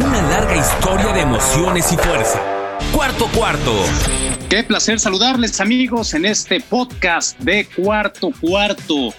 Una larga historia de emociones y fuerza. Cuarto cuarto. Qué placer saludarles amigos en este podcast de Cuarto Cuarto.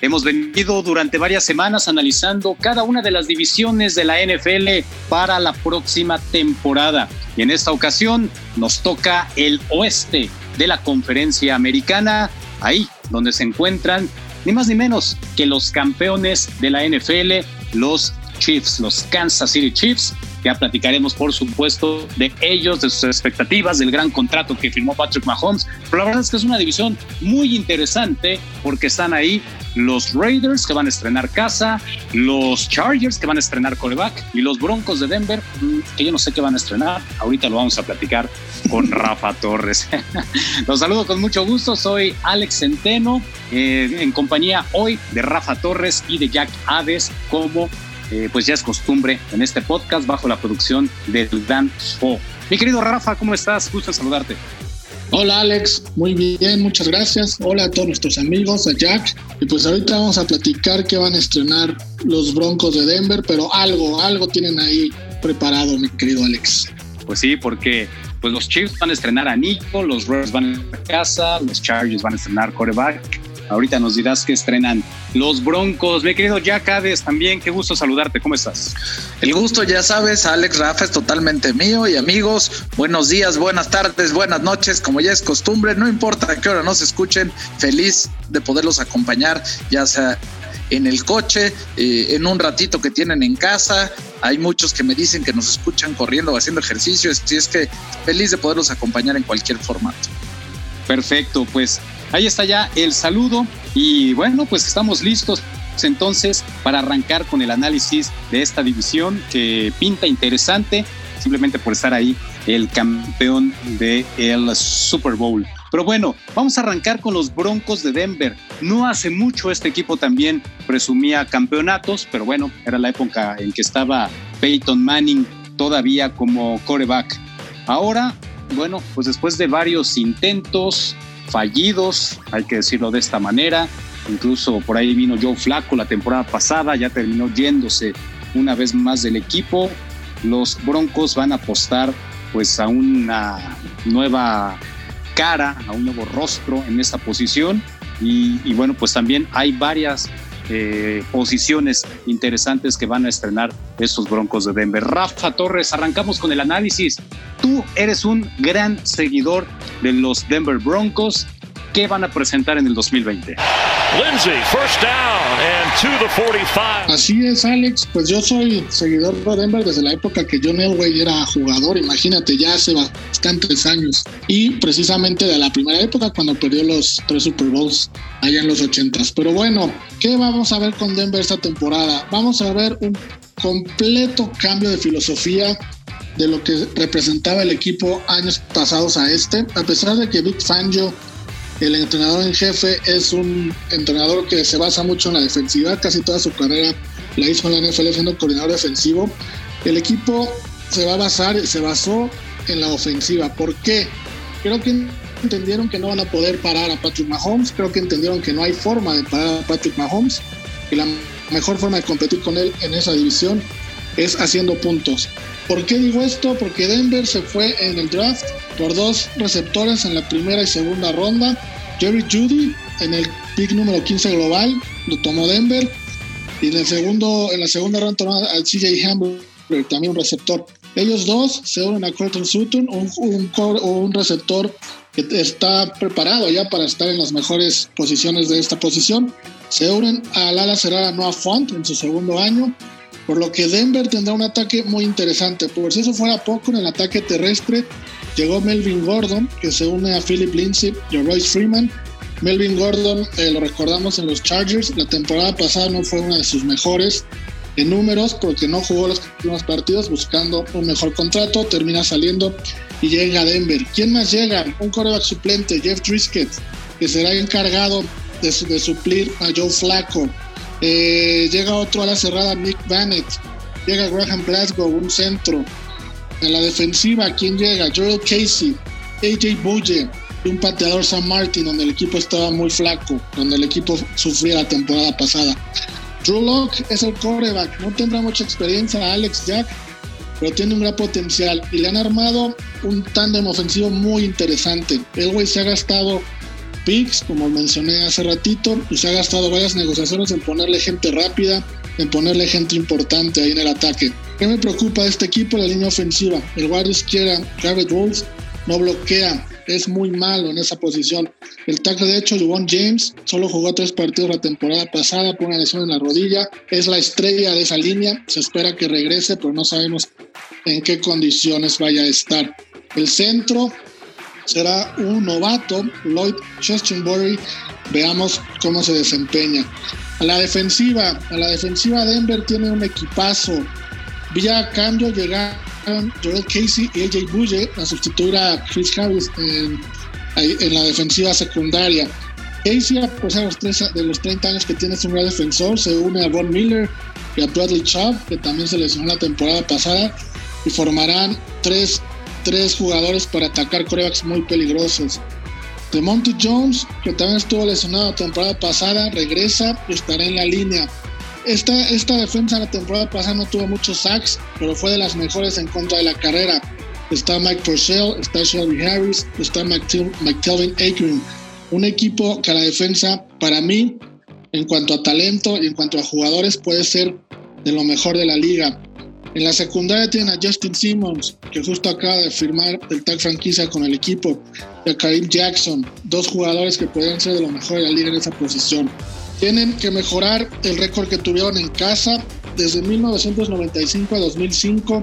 Hemos venido durante varias semanas analizando cada una de las divisiones de la NFL para la próxima temporada. Y en esta ocasión nos toca el oeste de la conferencia americana, ahí donde se encuentran ni más ni menos que los campeones de la NFL, los Chiefs, los Kansas City Chiefs. Ya platicaremos, por supuesto, de ellos, de sus expectativas, del gran contrato que firmó Patrick Mahomes. Pero la verdad es que es una división muy interesante porque están ahí los Raiders que van a estrenar casa, los Chargers que van a estrenar coreback y los Broncos de Denver mm, que yo no sé qué van a estrenar. Ahorita lo vamos a platicar con Rafa Torres. los saludo con mucho gusto. Soy Alex Centeno eh, en compañía hoy de Rafa Torres y de Jack Hades como eh, pues ya es costumbre en este podcast bajo la producción de Dan Spo. Mi querido Rafa, ¿cómo estás? Gusto en saludarte. Hola Alex, muy bien, muchas gracias. Hola a todos nuestros amigos, a Jack. Y pues ahorita vamos a platicar que van a estrenar los Broncos de Denver, pero algo, algo tienen ahí preparado, mi querido Alex. Pues sí, porque pues los Chiefs van a estrenar a Nico, los Raiders van a casa, los Chargers van a estrenar coreback. Ahorita nos dirás que estrenan los Broncos. Mi querido Jack Hades, también, qué gusto saludarte. ¿Cómo estás? El gusto, ya sabes, Alex Rafa es totalmente mío y amigos, buenos días, buenas tardes, buenas noches, como ya es costumbre, no importa a qué hora nos escuchen, feliz de poderlos acompañar, ya sea en el coche, eh, en un ratito que tienen en casa. Hay muchos que me dicen que nos escuchan corriendo o haciendo ejercicio, así es que feliz de poderlos acompañar en cualquier formato. Perfecto, pues Ahí está ya el saludo y bueno, pues estamos listos entonces para arrancar con el análisis de esta división que pinta interesante simplemente por estar ahí el campeón del el Super Bowl. Pero bueno, vamos a arrancar con los Broncos de Denver. No hace mucho este equipo también presumía campeonatos, pero bueno, era la época en que estaba Peyton Manning todavía como coreback. Ahora, bueno, pues después de varios intentos, fallidos, hay que decirlo de esta manera. Incluso por ahí vino Joe Flaco la temporada pasada, ya terminó yéndose una vez más del equipo. Los Broncos van a apostar pues a una nueva cara, a un nuevo rostro en esta posición. Y, y bueno, pues también hay varias eh, posiciones interesantes que van a estrenar estos Broncos de Denver. Rafa Torres, arrancamos con el análisis. Tú eres un gran seguidor de los Denver Broncos. ¿Qué van a presentar en el 2020? Lindsay, first down and to the 45. Así es, Alex. Pues yo soy seguidor de Denver desde la época que John Elway era jugador. Imagínate, ya hace bastantes años. Y precisamente de la primera época, cuando perdió los tres Super Bowls allá en los 80s. Pero bueno, ¿qué vamos a ver con Denver esta temporada? Vamos a ver un completo cambio de filosofía de lo que representaba el equipo años pasados a este. A pesar de que Vic Fangio el entrenador en jefe es un entrenador que se basa mucho en la defensiva, casi toda su carrera la hizo en la NFL siendo coordinador defensivo. El equipo se va a basar, se basó en la ofensiva. ¿Por qué? Creo que entendieron que no van a poder parar a Patrick Mahomes, creo que entendieron que no hay forma de parar a Patrick Mahomes y la mejor forma de competir con él en esa división es haciendo puntos. ¿Por qué digo esto? Porque Denver se fue en el draft por dos receptores en la primera y segunda ronda. Jerry Judy en el pick número 15 global, lo tomó Denver. Y en, el segundo, en la segunda ronda tomó al CJ Hamburger, también un receptor. Ellos dos se unen a Colton Sutton, un, un, un receptor que está preparado ya para estar en las mejores posiciones de esta posición. Se unen al ala cerrada Noah Font en su segundo año por lo que Denver tendrá un ataque muy interesante. Por si eso fuera poco, en el ataque terrestre llegó Melvin Gordon, que se une a Philip Lindsay y a Royce Freeman. Melvin Gordon, eh, lo recordamos en los Chargers, la temporada pasada no fue una de sus mejores en números porque no jugó los últimos partidos buscando un mejor contrato, termina saliendo y llega a Denver. ¿Quién más llega? Un coreback suplente, Jeff Driscoll, que será encargado de, de suplir a Joe Flacco. Eh, llega otro a la cerrada, Nick Bannett. Llega Graham Glasgow, un centro. En la defensiva, ¿quién llega? Joel Casey, AJ Bulle, un pateador San Martin, donde el equipo estaba muy flaco, donde el equipo sufría la temporada pasada. Drew Locke es el coreback, no tendrá mucha experiencia Alex Jack, pero tiene un gran potencial y le han armado un tándem ofensivo muy interesante. El güey se ha gastado picks, como mencioné hace ratito, y se ha gastado varias negociaciones en ponerle gente rápida, en ponerle gente importante ahí en el ataque. ¿Qué me preocupa de este equipo? La línea ofensiva. El guardia izquierda, Garrett Wolves, no bloquea, es muy malo en esa posición. El tackle de hecho, Juwan James, solo jugó tres partidos la temporada pasada por una lesión en la rodilla. Es la estrella de esa línea. Se espera que regrese, pero no sabemos en qué condiciones vaya a estar. El centro será un novato, Lloyd Chestenbury. Veamos cómo se desempeña. A la defensiva, a la defensiva Denver tiene un equipazo. Vía cambio llegaron Joel Casey y AJ Bulle a sustituir a Chris Harris en, la defensiva secundaria. Casey, a pesar de los 30 años que tiene, es un gran defensor. Se une a Von Miller y a Bradley Chubb, que también se lesionó la temporada pasada, y formarán tres, tres jugadores para atacar corebacks muy peligrosos. De Monty Jones, que también estuvo lesionado la temporada pasada, regresa y estará en la línea. Esta, esta defensa la temporada pasada no tuvo muchos sacks, pero fue de las mejores en contra de la carrera. Está Mike Purcell, está Shelby Harris, está McTelvin Akron. Un equipo que la defensa, para mí, en cuanto a talento y en cuanto a jugadores, puede ser de lo mejor de la liga. En la secundaria tienen a Justin Simmons, que justo acaba de firmar el tag franquicia con el equipo, y a Karim Jackson, dos jugadores que pueden ser de lo mejor de la liga en esa posición. Tienen que mejorar el récord que tuvieron en casa. Desde 1995 a 2005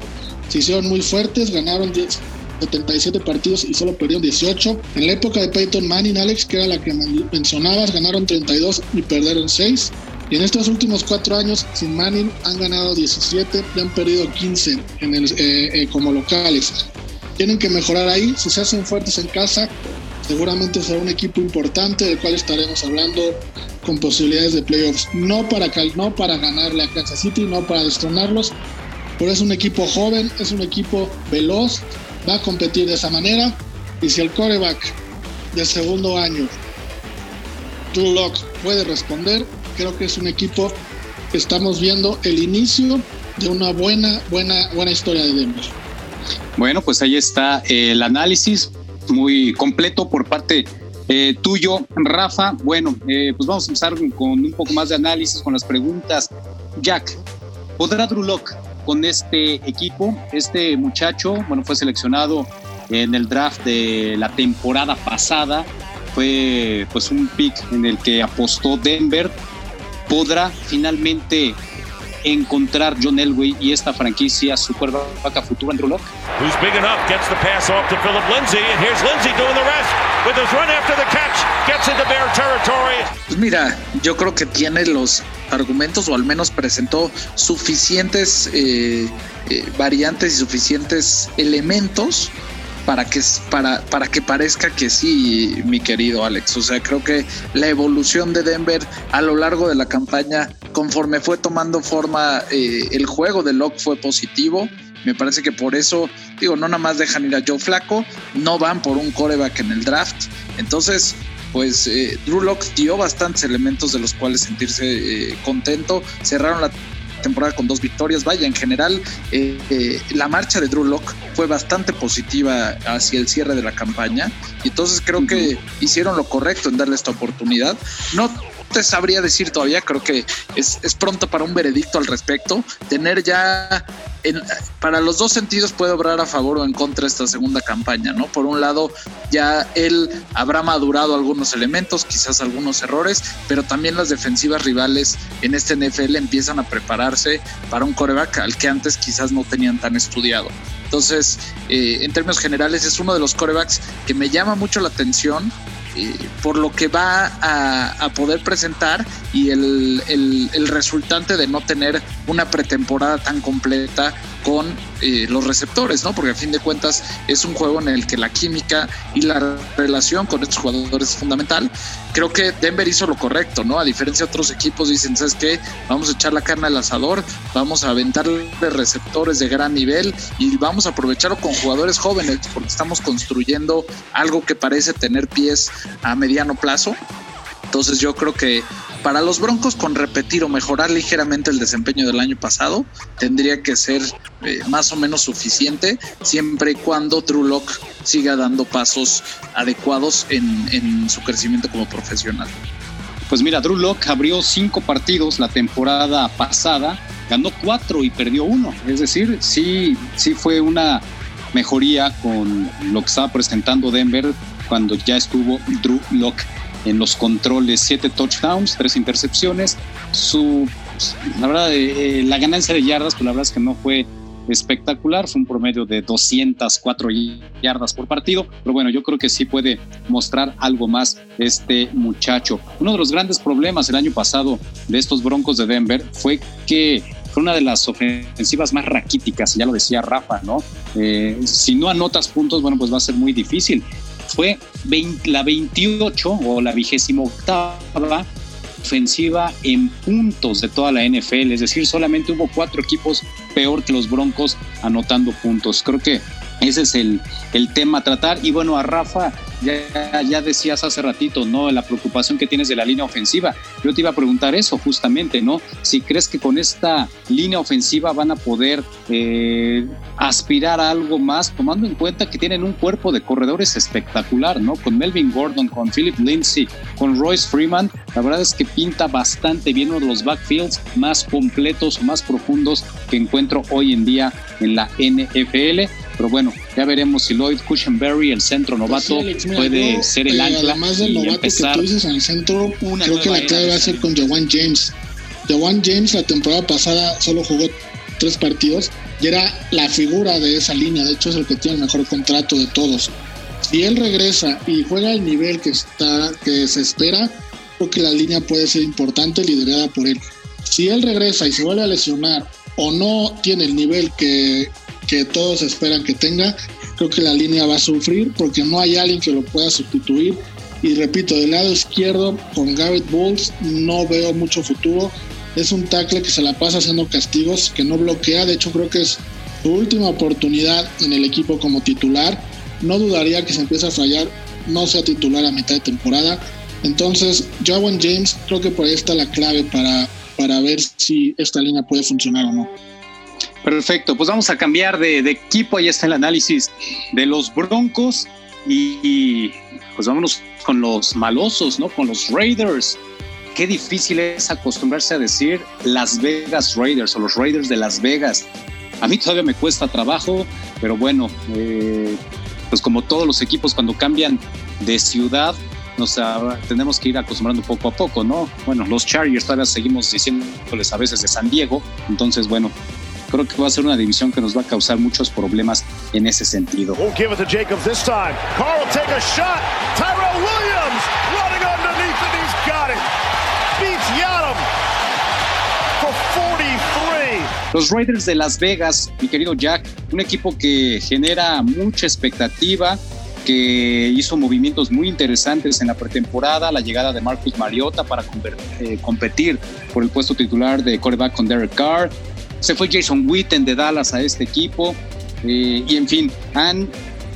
se hicieron muy fuertes, ganaron 77 partidos y solo perdieron 18. En la época de Peyton Manning, Alex, que era la que mencionabas, ganaron 32 y perdieron 6. Y en estos últimos cuatro años, sin Manning, han ganado 17 y han perdido 15 en el, eh, eh, como locales. Tienen que mejorar ahí. Si se hacen fuertes en casa, seguramente será un equipo importante del cual estaremos hablando con posibilidades de playoffs. No para, no para ganarle a Kansas City, no para destronarlos, pero es un equipo joven, es un equipo veloz, va a competir de esa manera. Y si el coreback de segundo año, Drew Locke, puede responder, creo que es un equipo que estamos viendo el inicio de una buena, buena, buena historia de Denver. Bueno, pues ahí está el análisis muy completo por parte eh, tuyo, Rafa. Bueno, eh, pues vamos a empezar con un poco más de análisis, con las preguntas. Jack, ¿podrá Drew con este equipo? Este muchacho, bueno, fue seleccionado en el draft de la temporada pasada. Fue pues un pick en el que apostó Denver podrá finalmente encontrar John Elway y esta franquicia su vaca futura Andrew Locke? Who's big enough gets the pass off to Philip Lindsay and here's Lindsay doing the rest with his run after the catch gets into Bear territory. Pues mira, yo creo que tiene los argumentos o al menos presentó suficientes eh, eh, variantes y suficientes elementos para que, para, para que parezca que sí, mi querido Alex. O sea, creo que la evolución de Denver a lo largo de la campaña, conforme fue tomando forma eh, el juego de Locke fue positivo. Me parece que por eso, digo, no nada más dejan ir a Joe Flaco, no van por un coreback en el draft. Entonces, pues eh, Drew Locke dio bastantes elementos de los cuales sentirse eh, contento. Cerraron la temporada con dos victorias. Vaya, en general, eh, eh, la marcha de Drew Locke fue bastante positiva hacia el cierre de la campaña. Y entonces creo que hicieron lo correcto en darle esta oportunidad. No te sabría decir todavía, creo que es, es pronto para un veredicto al respecto. Tener ya para los dos sentidos puede obrar a favor o en contra esta segunda campaña, ¿no? Por un lado, ya él habrá madurado algunos elementos, quizás algunos errores, pero también las defensivas rivales en este NFL empiezan a prepararse para un coreback al que antes quizás no tenían tan estudiado. Entonces, eh, en términos generales, es uno de los corebacks que me llama mucho la atención por lo que va a, poder presentar y el, el, resultante de no tener una pretemporada tan completa con eh, los receptores, ¿no? Porque a fin de cuentas es un juego en el que la química y la relación con estos jugadores es fundamental. Creo que Denver hizo lo correcto, ¿no? A diferencia de otros equipos, dicen, ¿sabes qué? Vamos a echar la carne al asador, vamos a aventarle receptores de gran nivel y vamos a aprovecharlo con jugadores jóvenes, porque estamos construyendo algo que parece tener pies a mediano plazo. Entonces yo creo que Para los Broncos, con repetir o mejorar ligeramente el desempeño del año pasado, tendría que ser eh, más o menos suficiente, siempre y cuando Drew Lock siga dando pasos adecuados en, en su crecimiento como profesional. Pues mira, Drew Lock abrió cinco partidos la temporada pasada, ganó cuatro y perdió uno. Es decir, sí, sí fue una mejoría con lo que estaba presentando Denver cuando ya estuvo Drew Lock en los controles, siete touchdowns, tres intercepciones. Su, la verdad, eh, la ganancia de yardas, pues la verdad es que no fue espectacular, fue un promedio de 204 yardas por partido, pero bueno, yo creo que sí puede mostrar algo más este muchacho. Uno de los grandes problemas el año pasado de estos Broncos de Denver fue que fue una de las ofensivas más raquíticas, ya lo decía Rafa, ¿no? Eh, si no anotas puntos, bueno, pues va a ser muy difícil fue la 28 o la vigésima octava ofensiva en puntos de toda la NFL, es decir, solamente hubo cuatro equipos peor que los Broncos anotando puntos. Creo que ese es el, el tema a tratar. Y bueno, a Rafa ya, decías hace ratito, ¿no? La preocupación que tienes de la línea ofensiva. Yo te iba a preguntar eso justamente, ¿no? Si crees que con esta línea ofensiva van a poder eh, aspirar a algo más, tomando en cuenta que tienen un cuerpo de corredores espectacular, ¿no? Con Melvin Gordon, con Philip Lindsay, con Royce Freeman, la verdad es que pinta bastante bien uno de los backfields más completos o más profundos que encuentro hoy en día en la NFL. Pero bueno, ya veremos si Lloyd Cushenberry, el centro novato, puede ser el ancla. Además del novato que tú dices en el centro, creo que la clave va a ser con Jawan James. Jawan James la temporada pasada solo jugó tres partidos y era la figura de esa línea. De hecho, es el que tiene el mejor contrato de todos. Si él regresa y juega al nivel que, está, que se espera, creo que la línea puede ser importante, liderada por él. Si él regresa y se vuelve a lesionar o no tiene el nivel que, que todos esperan que tenga, creo que la línea va a sufrir porque no hay alguien que lo pueda sustituir. Y repito, del lado izquierdo con Garrett Bowles no veo mucho futuro. Es un tackle que se la pasa haciendo castigos, que no bloquea. De hecho, creo que es su última oportunidad en el equipo como titular. No dudaría que se empiece a fallar, no sea titular a mitad de temporada. Entonces, Jawan James, creo que por ahí está la clave para, para ver si esta línea puede funcionar o no. Perfecto, pues vamos a cambiar de, equipo. Ahí está el análisis de los Broncos y, pues vámonos con los malosos, ¿no? Con los Raiders. Qué difícil es acostumbrarse a decir Las Vegas Raiders o los Raiders de Las Vegas. A mí todavía me cuesta trabajo, pero bueno, eh, pues como todos los equipos cuando cambian de ciudad, nos tenemos que ir acostumbrando poco a poco, ¿no? Bueno, los Chargers todavía seguimos diciéndoles a veces de San Diego, entonces bueno, creo que va a ser una división que nos va a causar muchos problemas en ese sentido. Los Raiders de Las Vegas, mi querido Jack, un equipo que genera mucha expectativa, que hizo movimientos muy interesantes en la pretemporada, la llegada de Marcus Mariota para eh, competir por el puesto titular de quarterback con Derek Carr, se fue Jason Witten de Dallas a este equipo. Eh, y en fin, han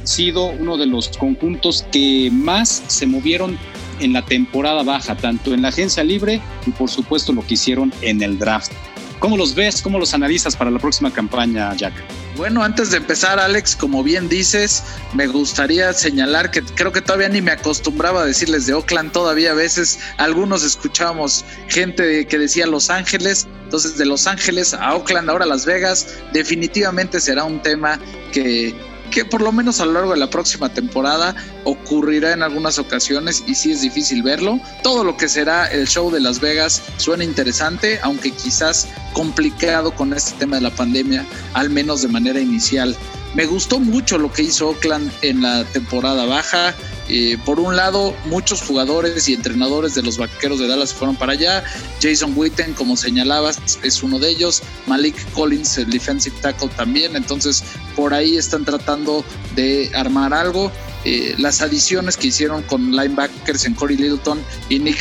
sido uno de los conjuntos que más se movieron en la temporada baja, tanto en la agencia libre y por supuesto lo que hicieron en el draft. ¿Cómo los ves? ¿Cómo los analizas para la próxima campaña, Jack? Bueno, antes de empezar, Alex, como bien dices, me gustaría señalar que creo que todavía ni me acostumbraba a decirles de Oakland. Todavía a veces algunos escuchamos gente que decía Los Ángeles. Entonces, de Los Ángeles a Oakland, ahora Las Vegas, definitivamente será un tema que que por lo menos a lo largo de la próxima temporada ocurrirá en algunas ocasiones y sí es difícil verlo. Todo lo que será el show de Las Vegas suena interesante, aunque quizás complicado con este tema de la pandemia, al menos de manera inicial. Me gustó mucho lo que hizo Oakland en la temporada baja. Eh, por un lado, muchos jugadores y entrenadores de los vaqueros de Dallas fueron para allá. Jason Witten, como señalabas, es uno de ellos. Malik Collins, el defensive tackle también. Entonces, por ahí están tratando de armar algo. Eh, las adiciones que hicieron con linebackers en Corey Littleton y Nick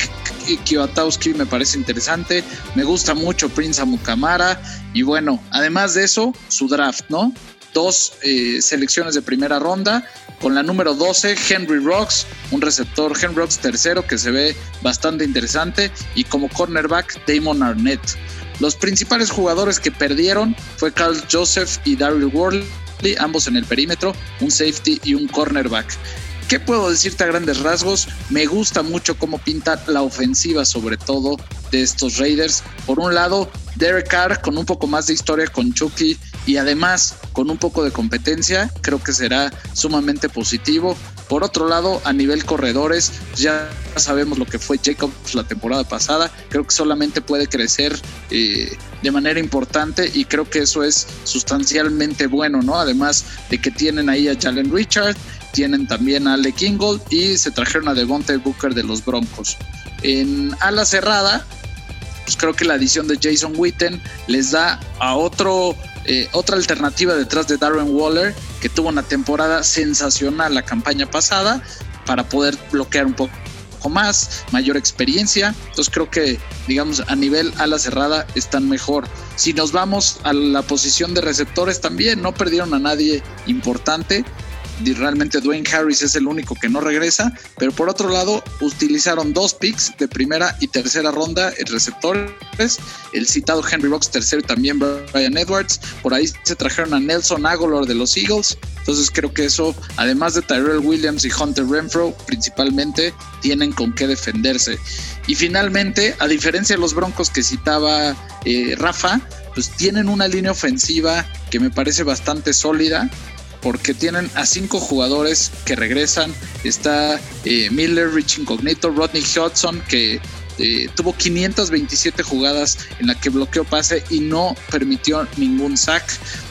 Kiwatowski me parece interesante. Me gusta mucho Prince Amukamara. Y bueno, además de eso, su draft, ¿no? Dos eh, selecciones de primera ronda. Con la número 12, Henry Rocks, un receptor Henry Rocks tercero que se ve bastante interesante. Y como cornerback, Damon Arnett. Los principales jugadores que perdieron fue Carl Joseph y Daryl Worley, ambos en el perímetro, un safety y un cornerback. ¿Qué puedo decirte a grandes rasgos? Me gusta mucho cómo pinta la ofensiva, sobre todo de estos Raiders. Por un lado, Derek Carr con un poco más de historia con Chucky y además con un poco de competencia, creo que será sumamente positivo. Por otro lado, a nivel corredores, ya sabemos lo que fue Jacobs la temporada pasada. Creo que solamente puede crecer eh, de manera importante y creo que eso es sustancialmente bueno, ¿no? Además de que tienen ahí a Jalen Richard, tienen también a Ale Kingold y se trajeron a Devontae Booker de los Broncos. En ala cerrada, pues creo que la adición de Jason Witten les da a otro eh, otra alternativa detrás de Darren Waller, que tuvo una temporada sensacional la campaña pasada, para poder bloquear un poco más, mayor experiencia. Entonces creo que, digamos, a nivel ala cerrada están mejor. Si nos vamos a la posición de receptores también, no perdieron a nadie importante realmente Dwayne Harris es el único que no regresa, pero por otro lado utilizaron dos picks de primera y tercera ronda en receptores, el citado Henry Rocks tercero y también Brian Edwards, por ahí se trajeron a Nelson Aguilar de los Eagles, entonces creo que eso, además de Tyrell Williams y Hunter Renfro, principalmente tienen con qué defenderse. Y finalmente, a diferencia de los Broncos que citaba eh, Rafa, pues tienen una línea ofensiva que me parece bastante sólida porque tienen a cinco jugadores que regresan. Está eh, Miller, Rich Incognito, Rodney Hudson, que eh, tuvo 527 jugadas en la que bloqueó pase y no permitió ningún sack.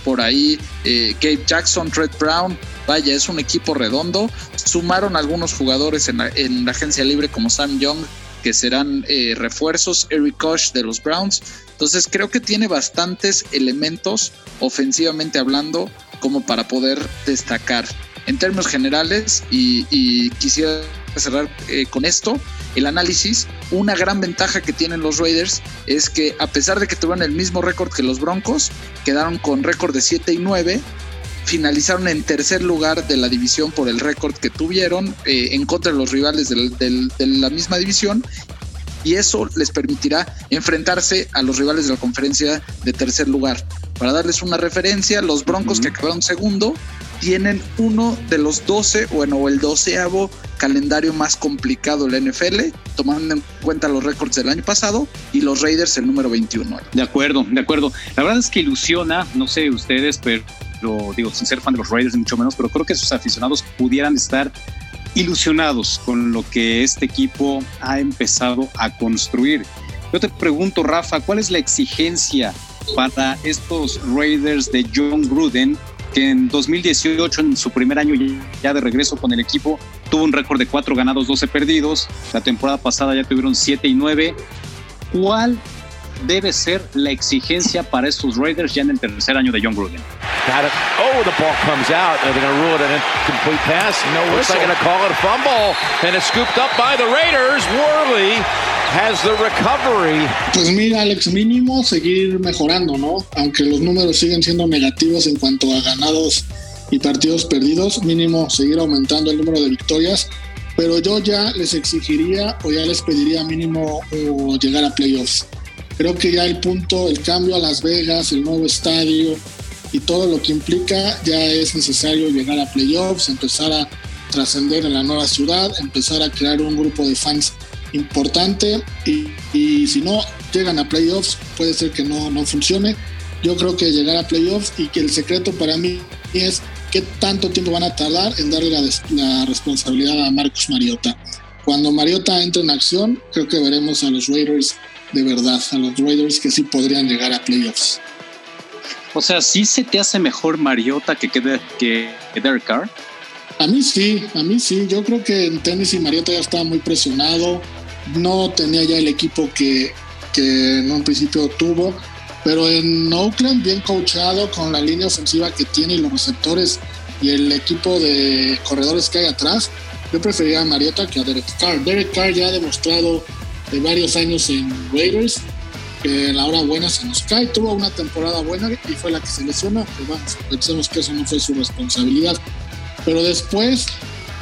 Por ahí eh, Gabe Jackson, Red Brown, vaya, es un equipo redondo. Sumaron algunos jugadores en la, agencia libre como Sam Young, que serán refuerzos, Eric Koch de los Browns. Entonces creo que tiene bastantes elementos ofensivamente hablando como para poder destacar. En términos generales, y, quisiera cerrar eh, con esto, el análisis, una gran ventaja que tienen los Raiders es que a pesar de que tuvieron el mismo récord que los Broncos, quedaron con récord de 7 y 9, finalizaron en tercer lugar de la división por el récord que tuvieron eh, en contra de los rivales de la misma división y eso les permitirá enfrentarse a los rivales de la conferencia de tercer lugar. Para darles una referencia, los Broncos que acabaron segundo tienen uno de los 12, bueno, el doceavo calendario más complicado de la NFL, tomando en cuenta los récords del año pasado, y los Raiders el número 21. De acuerdo, de acuerdo. La verdad es que ilusiona, no sé ustedes, pero digo, sin ser fan de los Raiders, mucho menos, pero creo que sus aficionados pudieran estar ilusionados con lo que este equipo ha empezado a construir. Yo te pregunto, Rafa, ¿cuál es la exigencia para estos Raiders de John Gruden, que en 2018, en su primer año ya de regreso con el equipo, tuvo un récord de 4 ganados, 12 perdidos. La temporada pasada ya tuvieron 7 y 9. ¿Cuál debe ser la exigencia para estos Raiders ya en el tercer año de John Gruden? Got it. Oh, the ball comes out. They're going to rule it an incomplete pass. No whistle. They're going to call it a fumble. And it's scooped up by the Raiders. Worley has the recovery. Pues mira, Alex, mínimo seguir mejorando, ¿no? Aunque los números siguen siendo negativos en cuanto a ganados y partidos perdidos, mínimo seguir aumentando el número de victorias. Pero yo ya les exigiría o ya les pediría mínimo llegar a playoffs. Creo que ya el punto, el cambio a Las Vegas, el nuevo estadio, y todo lo que implica, ya es necesario llegar a playoffs, empezar a trascender en la nueva ciudad, empezar a crear un grupo de fans importante y, y, si no llegan a playoffs puede ser que no, no funcione. Yo creo que llegar a playoffs y que el secreto para mí es qué tanto tiempo van a tardar en darle la, la responsabilidad a Marcus Mariota. Cuando Mariota entre en acción, creo que veremos a los Raiders de verdad, a los Raiders que sí podrían llegar a playoffs. O sea, ¿sí se te hace mejor Mariota que, que, que Derek Carr? A mí sí, a mí sí. Yo creo que en tenis y Mariota ya estaba muy presionado. No tenía ya el equipo que, que en un principio tuvo. Pero en Oakland, bien coachado, con la línea ofensiva que tiene y los receptores y el equipo de corredores que hay atrás, yo prefería a Mariota que a Derek Carr. Derek Carr ya ha demostrado de varios años en Raiders que la hora buena se nos cae. Tuvo una temporada buena y fue la que se lesionó. Pues vamos, pensemos que eso no fue su responsabilidad. Pero después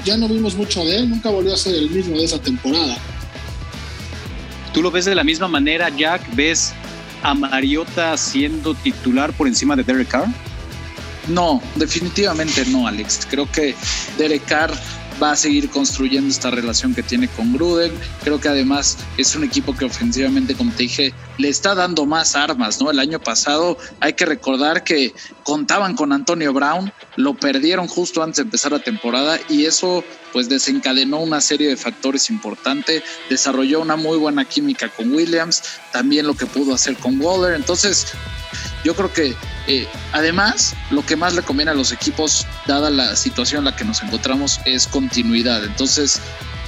ya no vimos mucho de él, nunca volvió a ser el mismo de esa temporada. ¿Tú lo ves de la misma manera, Jack? ¿Ves a Mariota siendo titular por encima de Derek Carr? No, definitivamente no, Alex. Creo que Derek Carr va a seguir construyendo esta relación que tiene con Gruden. Creo que además es un equipo que ofensivamente, como te dije, le está dando más armas, ¿no? El año pasado hay que recordar que contaban con Antonio Brown, lo perdieron justo antes de empezar la temporada y eso pues desencadenó una serie de factores importantes, desarrolló una muy buena química con Williams, también lo que pudo hacer con Waller, entonces yo creo que eh, además lo que más le conviene a los equipos, dada la situación en la que nos encontramos, es continuidad. Entonces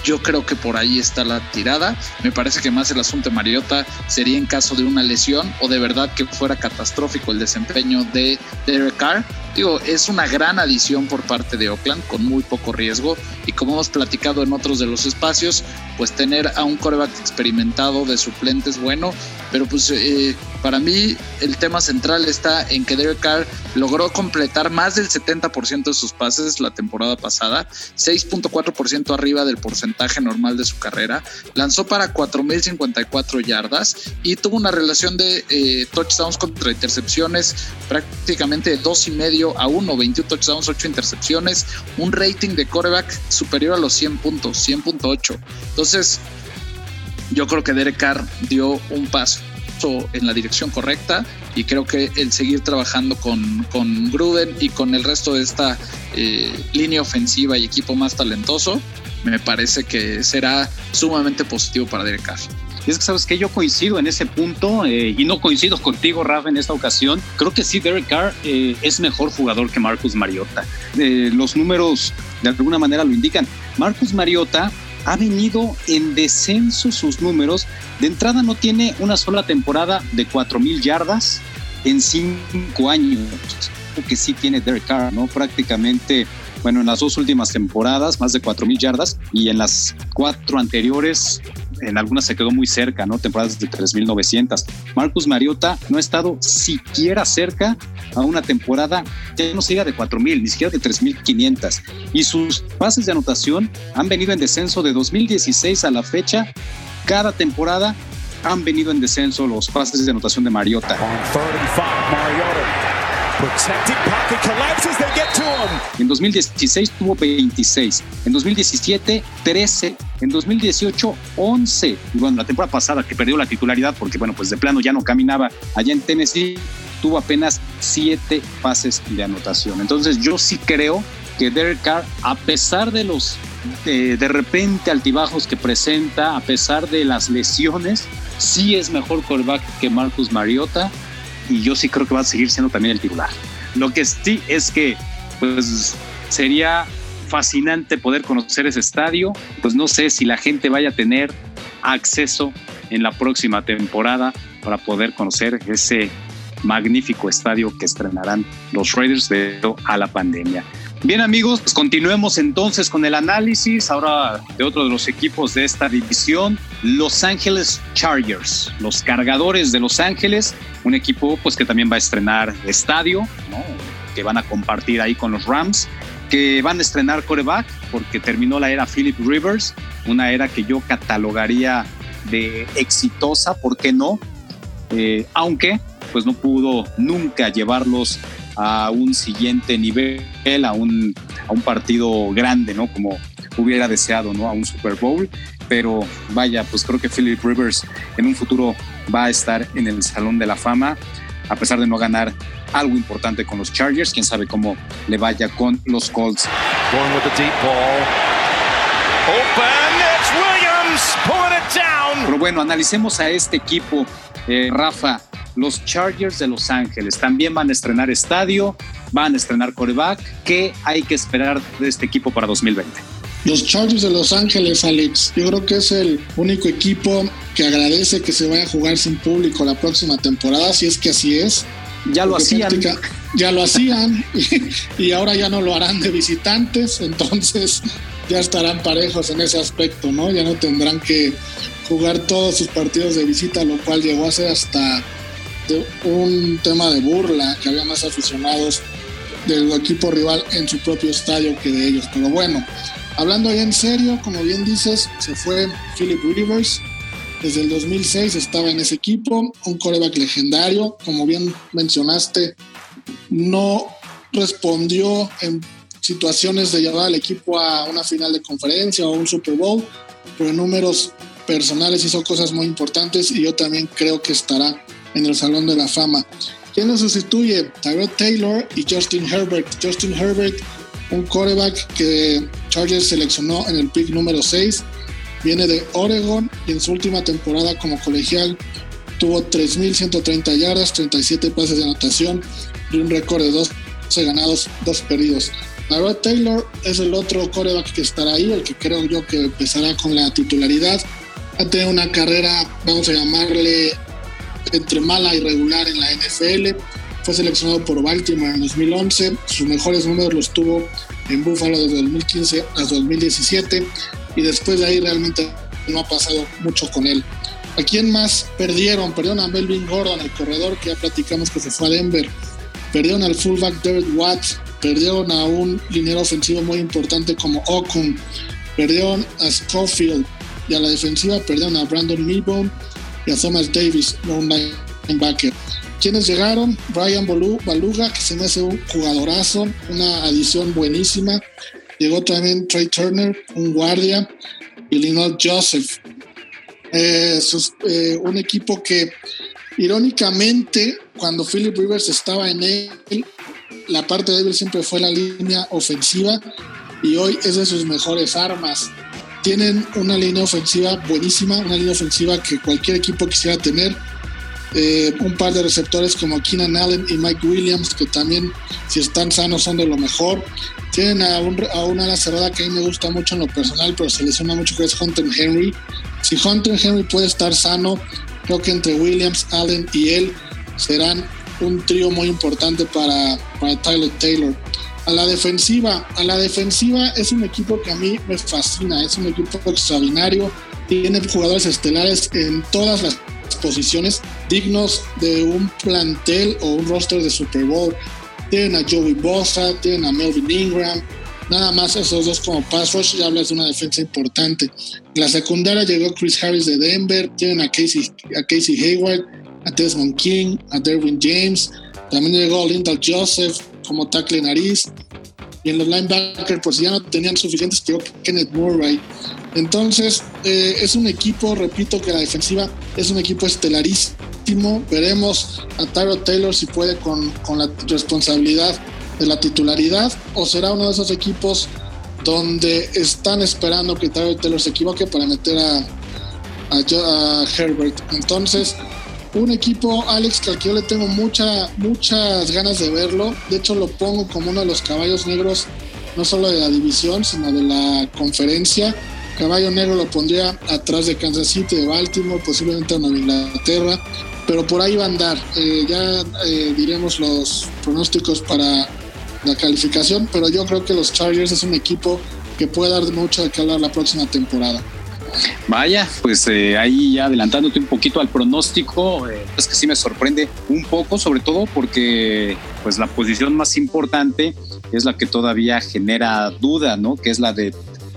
yo creo que por ahí está la tirada. Me parece que más el asunto de Mariota sería en caso de una lesión o de verdad que fuera catastrófico el desempeño de Derek Carr. Digo, es una gran adición por parte de Oakland con muy poco riesgo. Y como hemos platicado en otros de los espacios, pues tener a un coreback experimentado de suplente es bueno, pero pues eh, para mí el tema central está en que Derek Carr logró completar más del 70% de sus pases la temporada pasada, 6.4% arriba del porcentaje normal de su carrera, lanzó para 4.054 yardas y tuvo una relación de eh, touchdowns contra intercepciones prácticamente de dos y medio a 1, 21 touchdowns, 8 intercepciones, un rating de coreback superior a los 100 puntos, 100.8. Entonces, yo creo que Derek Carr dio un paso en la dirección correcta y creo que el seguir trabajando con, con Gruden y con el resto de esta eh, línea ofensiva y equipo más talentoso, me parece que será sumamente positivo para Derek Carr. es que sabes que yo coincido en ese punto eh, y no coincido contigo, Rafa, en esta ocasión. Creo que sí, Derek Carr eh, es mejor jugador que Marcus Mariota. los números de alguna manera lo indican. Marcus Mariota ha venido en descenso sus números. De entrada no tiene una sola temporada de 4.000 yardas en cinco años, que sí tiene Derek Carr, ¿no? Prácticamente, bueno, en las dos últimas temporadas, más de 4.000 yardas, y en las cuatro anteriores, en algunas se quedó muy cerca, ¿no? Temporadas de 3.900. Marcus Mariota no ha estado siquiera cerca a una temporada, ya no siga de 4.000, ni siquiera de 3.500. Y sus pases de anotación han venido en descenso de 2016 a la fecha. Cada temporada han venido en descenso los pases de anotación de Mariota. En 2016 tuvo 26, en 2017 13, en 2018 11. Y bueno, la temporada pasada que perdió la titularidad porque bueno, pues de plano ya no caminaba allá en Tennessee, tuvo apenas 7 pases de anotación. Entonces yo sí creo que Derek Carr, a pesar de los de, repente altibajos que presenta, a pesar de las lesiones, sí es mejor quarterback que Marcus Mariota y yo sí creo que va a seguir siendo también el titular. Lo que sí es que pues sería fascinante poder conocer ese estadio, pues no sé si la gente vaya a tener acceso en la próxima temporada para poder conocer ese magnífico estadio que estrenarán los Raiders debido a la pandemia. Bien amigos, continuemos entonces con el análisis ahora de otro de los equipos de esta división, Los Ángeles Chargers, los cargadores de Los Ángeles, un equipo pues que también va a estrenar estadio, que van a compartir ahí con los Rams, que van a estrenar coreback porque terminó la era Philip Rivers, una era que yo catalogaría de exitosa, ¿por qué no? Eh, aunque pues no pudo nunca llevarlos a un siguiente nivel, a un, a un partido grande, ¿no? Como hubiera deseado, ¿no? A un Super Bowl. Pero vaya, pues creo que Philip Rivers en un futuro va a estar en el Salón de la Fama, a pesar de no ganar algo importante con los Chargers. Quién sabe cómo le vaya con los Colts. Pero bueno, analicemos a este equipo, eh, Rafa los Chargers de Los Ángeles. También van a estrenar estadio, van a estrenar coreback. ¿Qué hay que esperar de este equipo para 2020? Los Chargers de Los Ángeles, Alex, yo creo que es el único equipo que agradece que se vaya a jugar sin público la próxima temporada, si es que así es. Ya lo hacían. Ya lo hacían y, ahora ya no lo harán de visitantes, entonces ya estarán parejos en ese aspecto, ¿no? Ya no tendrán que jugar todos sus partidos de visita, lo cual llegó a ser hasta un tema de burla, que había más aficionados del equipo rival en su propio estadio que de ellos. Pero bueno, hablando ya en serio, como bien dices, se fue Philip Rivers. Desde el 2006 estaba en ese equipo, un coreback legendario, como bien mencionaste, no respondió en situaciones de llevar al equipo a una final de conferencia o un Super Bowl, pero en números personales hizo cosas muy importantes y yo también creo que estará en el Salón de la Fama. ¿Quién lo sustituye? Tyrod Taylor y Justin Herbert. Justin Herbert, un quarterback que Chargers seleccionó en el pick número 6, viene de Oregon y en su última temporada como colegial tuvo 3.130 yardas, 37 pases de anotación y un récord de 12 ganados, 2 perdidos. Tyrod Taylor es el otro coreback que estará ahí, el que creo yo que empezará con la titularidad. Ha tenido una carrera, vamos a llamarle, entre mala y regular en la NFL. Fue seleccionado por Baltimore en 2011. Sus mejores números los tuvo en Buffalo desde 2015 hasta 2017 y después de ahí realmente no ha pasado mucho con él. ¿A quién más perdieron? Perdieron a Melvin Gordon, el corredor que ya platicamos que se fue a Denver. Perdieron al fullback Derek Watts. Perdieron a un liniero ofensivo muy importante como Okun. Perdieron a Schofield. Y a la defensiva perdieron a Brandon Milbone y a Thomas Davis, un linebacker. ¿Quiénes llegaron? Brian Baluga, que se me hace un jugadorazo, una adición buenísima. Llegó también Trey Turner, un guardia, y Lionel Joseph. Eh, eh, un equipo que, irónicamente, cuando Philip Rivers estaba en él, la parte de él siempre fue la línea ofensiva y hoy es de sus mejores armas tienen una línea ofensiva buenísima, una línea ofensiva que cualquier equipo quisiera tener. Eh, un par de receptores como Keenan Allen y Mike Williams, que también, si están sanos, son de lo mejor. Tienen a, una ala cerrada que a mí me gusta mucho en lo personal, pero se lesiona mucho, que es Hunter Henry. Si Hunter Henry puede estar sano, creo que entre Williams, Allen y él serán un trío muy importante para, para Tyler Taylor. A la defensiva, a la defensiva es un equipo que a mí me fascina, es un equipo extraordinario, tiene jugadores estelares en todas las posiciones dignos de un plantel o un roster de Super Bowl. Tienen a Joey Bosa, tienen a Melvin Ingram, nada más esos dos como pass rush ya hablas de una defensa importante. En la secundaria llegó Chris Harris de Denver, tienen a Casey, a Casey Hayward, a Desmond King, a Derwin James, también llegó Lyndall Joseph, como tackle nariz. Y en los linebackers, pues ya no tenían suficientes, que Kenneth Murray. Entonces, eh, es un equipo, repito, que la defensiva es un equipo estelarísimo. Veremos a Tyro Taylor si puede con, con la responsabilidad de la titularidad o será uno de esos equipos donde están esperando que Tyro Taylor se equivoque para meter a, Herbert. Entonces, un equipo, Alex, que al que yo le tengo mucha, muchas ganas de verlo. De hecho, lo pongo como uno de los caballos negros, no solo de la división, sino de la conferencia. Caballo negro lo pondría atrás de Kansas City, de Baltimore, posiblemente en Nueva Inglaterra, pero por ahí va a andar. Eh, ya eh, diremos los pronósticos para la calificación, pero yo creo que los Chargers es un equipo que puede dar mucho de qué hablar la próxima temporada. Vaya, pues eh, ahí ya adelantándote un poquito al pronóstico, eh, es que sí me sorprende un poco, sobre todo porque pues la posición más importante es la que todavía genera duda, ¿no? Que es la de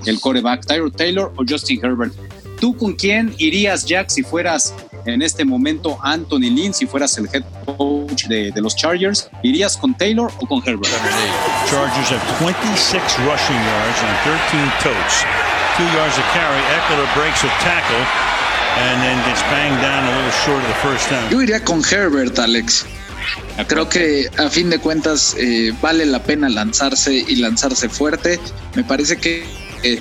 el coreback, Tyler Taylor o Justin Herbert. ¿Tú con quién irías, Jack, si fueras en este momento Anthony Lynn, si fueras el head coach de, de los Chargers? ¿Irías con Taylor o con Herbert? Chargers have 26 rushing yards and 13 totes. yards carry. breaks tackle and then gets banged down a little short of the first Yo iría con Herbert, Alex. Creo que a fin de cuentas eh, vale la pena lanzarse y lanzarse fuerte. Me parece que eh,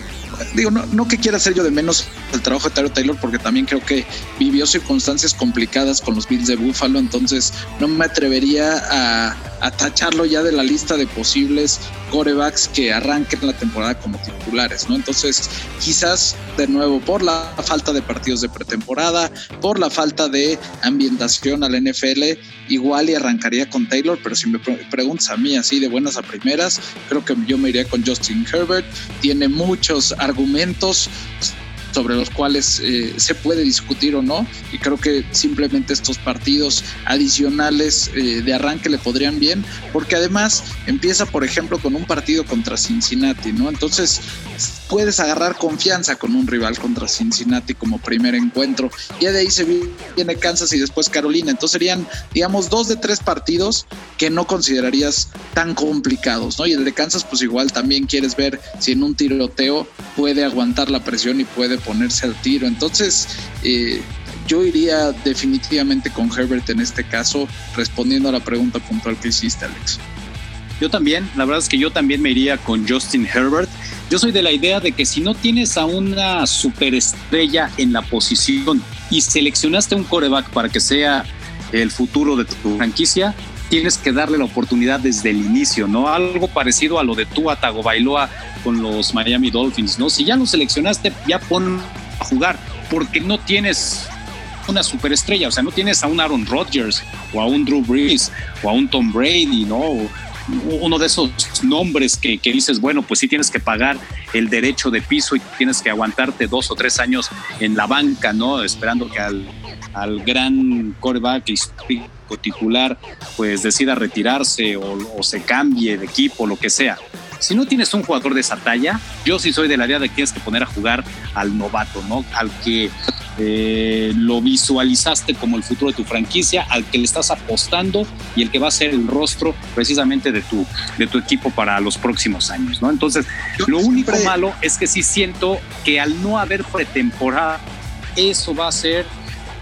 digo, no, no que quiera hacer yo de menos el trabajo de Tyler Taylor, porque también creo que vivió circunstancias complicadas con los Bills de Buffalo, entonces no me atrevería a, a tacharlo ya de la lista de posibles corebacks que arranquen la temporada como titulares, ¿no? Entonces, quizás de nuevo por la falta de partidos de pretemporada, por la falta de ambientación al NFL, igual y arrancaría con Taylor, pero si me preguntas a mí así de buenas a primeras, creo que yo me iría con Justin Herbert, tiene muchos argumentos sobre los cuales eh, se puede discutir o no. Y creo que simplemente estos partidos adicionales eh, de arranque le podrían bien, porque además empieza, por ejemplo, con un partido contra Cincinnati, ¿no? Entonces puedes agarrar confianza con un rival contra Cincinnati como primer encuentro. Ya de ahí se viene Kansas y después Carolina. Entonces serían, digamos, dos de tres partidos que no considerarías tan complicados, ¿no? Y el de Kansas, pues igual también quieres ver si en un tiroteo puede aguantar la presión y puede ponerse al tiro. Entonces, eh, yo iría definitivamente con Herbert en este caso, respondiendo a la pregunta puntual que hiciste, Alex. Yo también, la verdad es que yo también me iría con Justin Herbert. Yo soy de la idea de que si no tienes a una superestrella en la posición y seleccionaste un coreback para que sea el futuro de tu franquicia, tienes que darle la oportunidad desde el inicio, ¿no? Algo parecido a lo de Tua Tagovailoa con los Miami Dolphins, ¿no? Si ya lo seleccionaste, ya pon a jugar, porque no tienes una superestrella, o sea, no tienes a un Aaron Rodgers o a un Drew Brees o a un Tom Brady, ¿no? uno de esos nombres que, que, dices, bueno, pues sí tienes que pagar el derecho de piso y tienes que aguantarte dos o tres años en la banca, ¿no? Esperando que al, al gran coreback titular pues decida retirarse o, o se cambie de equipo, lo que sea. Si no tienes un jugador de esa talla, yo sí soy de la idea de que tienes que poner a jugar al novato, ¿no? Al que eh, lo visualizaste como el futuro de tu franquicia, al que le estás apostando y el que va a ser el rostro precisamente de tu, de tu equipo para los próximos años, ¿no? Entonces, lo único malo es que sí siento que al no haber pretemporada, eso va a ser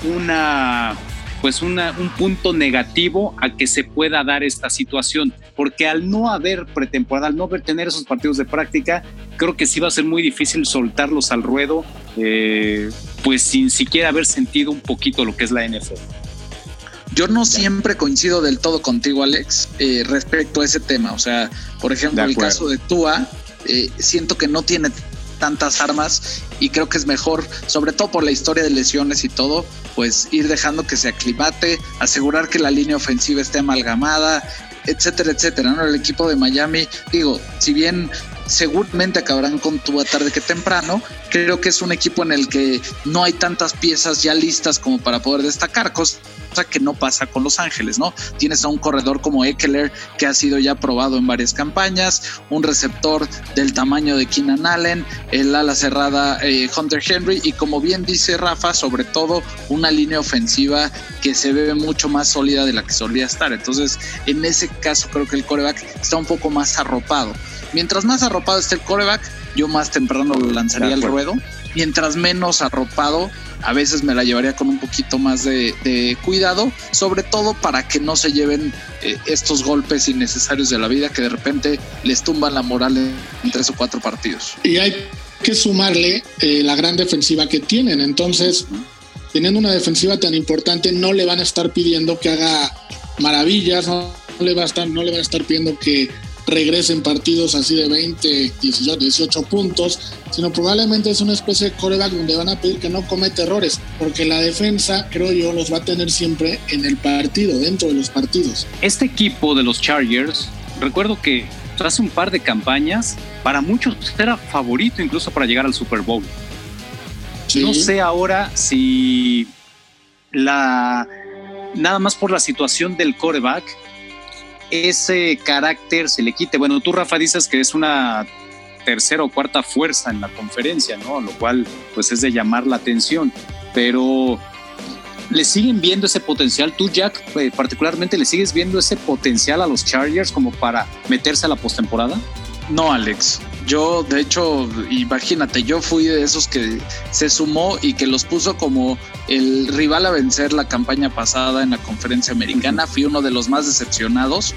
una pues un punto negativo a que se pueda dar esta situación, porque al no haber pretemporada, al no haber tener esos partidos de práctica, creo que sí va a ser muy difícil soltarlos al ruedo, eh, pues sin siquiera haber sentido un poquito lo que es la NFL. Yo no siempre coincido del todo contigo, Alex, eh, respecto a ese tema. O sea, por ejemplo, el caso de Tua, eh, siento que no tiene tantas armas y creo que es mejor, sobre todo por la historia de lesiones y todo, pues ir dejando que se aclimate, asegurar que la línea ofensiva esté amalgamada, etcétera, etcétera. ¿no? El equipo de Miami, digo, si bien seguramente acabarán con tu tarde que temprano. Creo que es un equipo en el que no hay tantas piezas ya listas como para poder destacar, cosa que no pasa con Los Ángeles, ¿no? Tienes a un corredor como Eckler que ha sido ya probado en varias campañas, un receptor del tamaño de Keenan Allen, el ala cerrada eh, Hunter Henry y como bien dice Rafa, sobre todo una línea ofensiva que se ve mucho más sólida de la que solía estar. Entonces, en ese caso creo que el coreback está un poco más arropado. Mientras más arropado esté el coreback, yo más temprano lo lanzaría al ruedo. Mientras menos arropado, a veces me la llevaría con un poquito más de, cuidado, sobre todo para que no se lleven eh, estos golpes innecesarios de la vida que de repente les tumban la moral en, tres o cuatro partidos. Y hay que sumarle eh, la gran defensiva que tienen. Entonces, teniendo una defensiva tan importante, no le van a estar pidiendo que haga maravillas, no le, va a estar, no le van a estar pidiendo que regresen partidos así de 20, 18, 18 puntos, sino probablemente es una especie de coreback donde van a pedir que no cometa errores, porque la defensa, creo yo, los va a tener siempre en el partido, dentro de los partidos. Este equipo de los Chargers, recuerdo que hace un par de campañas, para muchos era favorito incluso para llegar al Super Bowl. No sé ahora si la nada más por la situación del coreback ese carácter se le quite. Bueno, tú, Rafa, dices que es una tercera o cuarta fuerza en la conferencia, ¿no? Lo cual, pues, es de llamar la atención. Pero, ¿le siguen viendo ese potencial? Tú, Jack, eh, particularmente, ¿le sigues viendo ese potencial a los Chargers como para meterse a la postemporada? No, Alex. Yo, de hecho, imagínate, yo fui de esos que se sumó y que los puso como el rival a vencer la campaña pasada en la conferencia americana. Fui uno de los más decepcionados.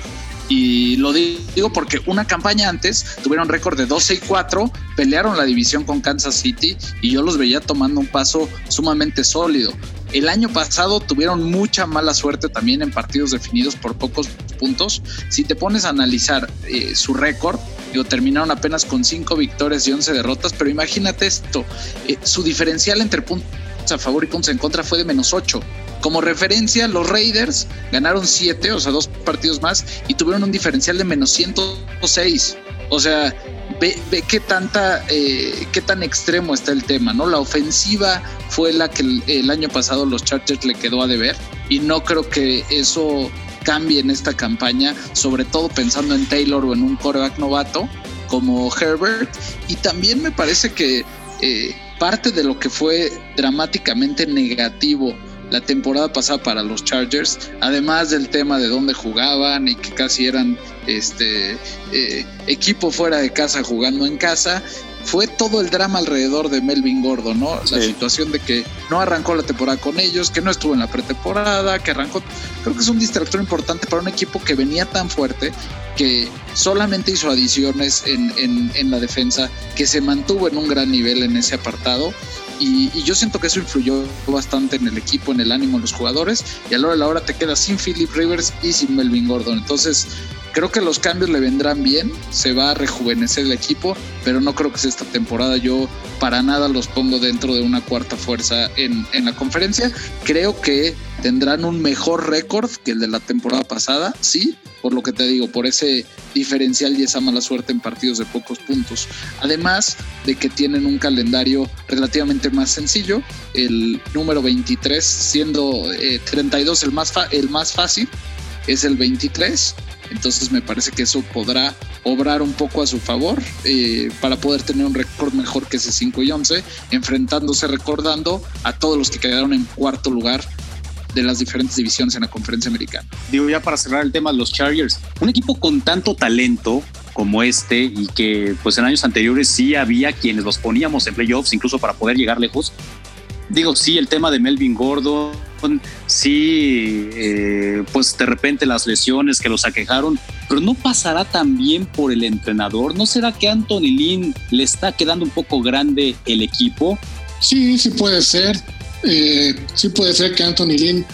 Y lo digo porque una campaña antes tuvieron récord de 12 y 4, pelearon la división con Kansas City y yo los veía tomando un paso sumamente sólido. El año pasado tuvieron mucha mala suerte también en partidos definidos por pocos puntos. Si te pones a analizar eh, su récord, digo, terminaron apenas con 5 victorias y 11 derrotas, pero imagínate esto, eh, su diferencial entre puntos a favor y puntos en contra fue de menos 8. Como referencia, los Raiders ganaron 7, o sea, dos partidos más, y tuvieron un diferencial de menos 106. O sea, ve, qué tanta, eh, qué tan extremo está el tema, ¿no? La ofensiva fue la que el, año pasado los Chargers le quedó a deber y no creo que eso cambie en esta campaña, sobre todo pensando en Taylor o en un coreback novato como Herbert. Y también me parece que eh, parte de lo que fue dramáticamente negativo la temporada pasada para los Chargers, además del tema de dónde jugaban y que casi eran este eh, equipo fuera de casa jugando en casa, fue todo el drama alrededor de Melvin Gordo, ¿no? La situación de que no arrancó la temporada con ellos, que no estuvo en la pretemporada, que arrancó. Creo que es un distractor importante para un equipo que venía tan fuerte que solamente hizo adiciones en, en, en la defensa, que se mantuvo en un gran nivel en ese apartado y, yo siento que eso influyó bastante en el equipo, en el ánimo de los jugadores. Y a la hora de la hora te quedas sin Philip Rivers y sin Melvin Gordon. Entonces, creo que los cambios le vendrán bien. Se va a rejuvenecer el equipo, pero no creo que sea esta temporada. Yo para nada los pongo dentro de una cuarta fuerza en, en la conferencia. Creo que tendrán un mejor récord que el de la temporada pasada, sí, por lo que te digo, por ese diferencial y esa mala suerte en partidos de pocos puntos. Además de que tienen un calendario relativamente más sencillo, el número 23 siendo 32 eh, el más, el más fácil, es el 23. Entonces me parece que eso podrá obrar un poco a su favor eh, para poder tener un récord mejor que ese 5 y 11, enfrentándose, recordando a todos los que quedaron en cuarto lugar de las diferentes divisiones en la conferencia americana. Digo, ya para cerrar el tema de los Chargers, un equipo con tanto talento como este y que pues en años anteriores sí había quienes los poníamos en playoffs incluso para poder llegar lejos. Digo, sí, el tema de Melvin Gordon, sí, eh, pues de repente las lesiones que los aquejaron, pero no pasará también por el entrenador. ¿No será que Anthony Lynn le está quedando un poco grande el equipo? Sí, sí puede ser. Eh, sí puede ser que Anthony Lynn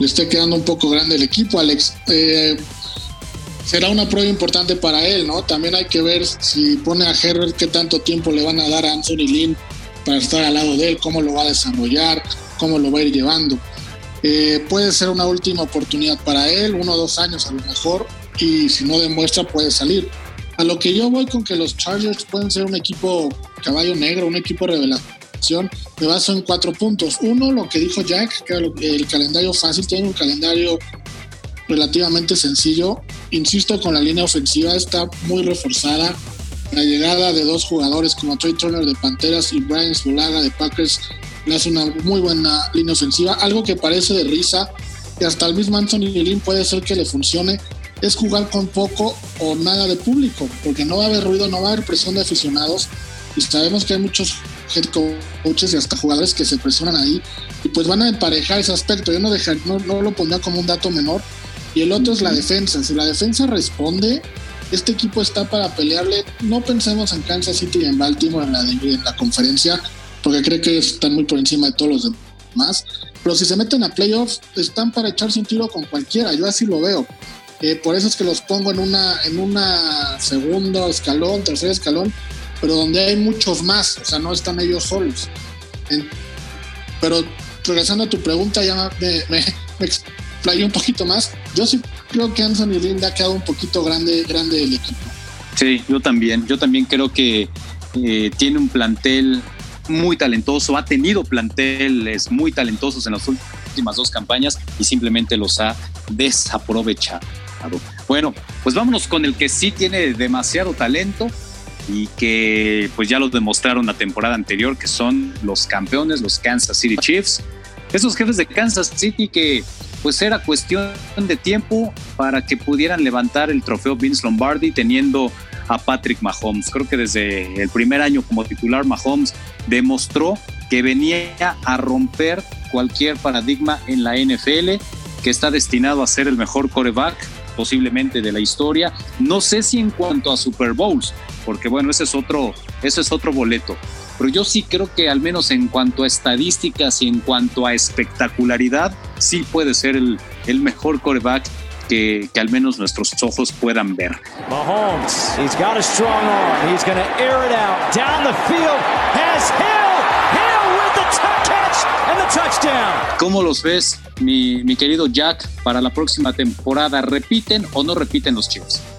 le esté quedando un poco grande el equipo, Alex. Eh, será una prueba importante para él, ¿no? También hay que ver si pone a Herbert qué tanto tiempo le van a dar a Anthony Lynn para estar al lado de él, cómo lo va a desarrollar, cómo lo va a ir llevando. Eh, puede ser una última oportunidad para él, uno o dos años a lo mejor, y si no demuestra puede salir. A lo que yo voy con que los Chargers pueden ser un equipo caballo negro, un equipo revelación me baso en cuatro puntos. Uno, lo que dijo Jack, que el calendario fácil, tiene un calendario relativamente sencillo. Insisto, con la línea ofensiva está muy reforzada. La llegada de dos jugadores como Trey Turner de Panteras y Brian Zulaga de Packers le hace una muy buena línea ofensiva. Algo que parece de risa, y hasta el mismo Anthony Lynn puede ser que le funcione, es jugar con poco o nada de público, porque no va a haber ruido, no va a haber presión de aficionados. Y sabemos que hay muchos head coaches y hasta jugadores que se presionan ahí y pues van a emparejar ese aspecto. Yo no, dejar, no, lo pondría como un dato menor. Y el otro es la defensa. Si la defensa responde, este equipo está para pelearle. No pensemos en Kansas City y en Baltimore en la, en la conferencia, porque creo que están muy por encima de todos los demás. Pero si se meten a playoffs, están para echarse un tiro con cualquiera. Yo así lo veo. Eh, por eso es que los pongo en una, en una segundo escalón, tercer escalón, pero donde hay muchos más, o sea, no están ellos solos. pero regresando a tu pregunta, ya me, me, explayé un poquito más. Yo sí creo que Anthony Lynn ha quedado un poquito grande, grande el equipo. Sí, yo también. Yo también creo que eh, tiene un plantel muy talentoso, ha tenido planteles muy talentosos en las últimas dos campañas y simplemente los ha desaprovechado. Bueno, pues vámonos con el que sí tiene demasiado talento, y que pues ya lo demostraron la temporada anterior, que son los campeones, los Kansas City Chiefs. Esos jefes de Kansas City que pues era cuestión de tiempo para que pudieran levantar el trofeo Vince Lombardi teniendo a Patrick Mahomes. Creo que desde el primer año como titular Mahomes demostró que venía a romper cualquier paradigma en la NFL, que está destinado a ser el mejor coreback posiblemente de la historia. No sé si en cuanto a Super Bowls, porque bueno, ese es otro, ese es otro boleto. Pero yo sí creo que al menos en cuanto a estadísticas y en cuanto a espectacularidad, sí puede ser el, el mejor coreback que, que, al menos nuestros ojos puedan ver. Mahomes, he's got a strong arm. He's going to air it out down the field. Has Hill, Hill with the catch and the touchdown. ¿Cómo los ves, mi, mi querido Jack, para la próxima temporada? ¿Repiten o no repiten los Chiefs?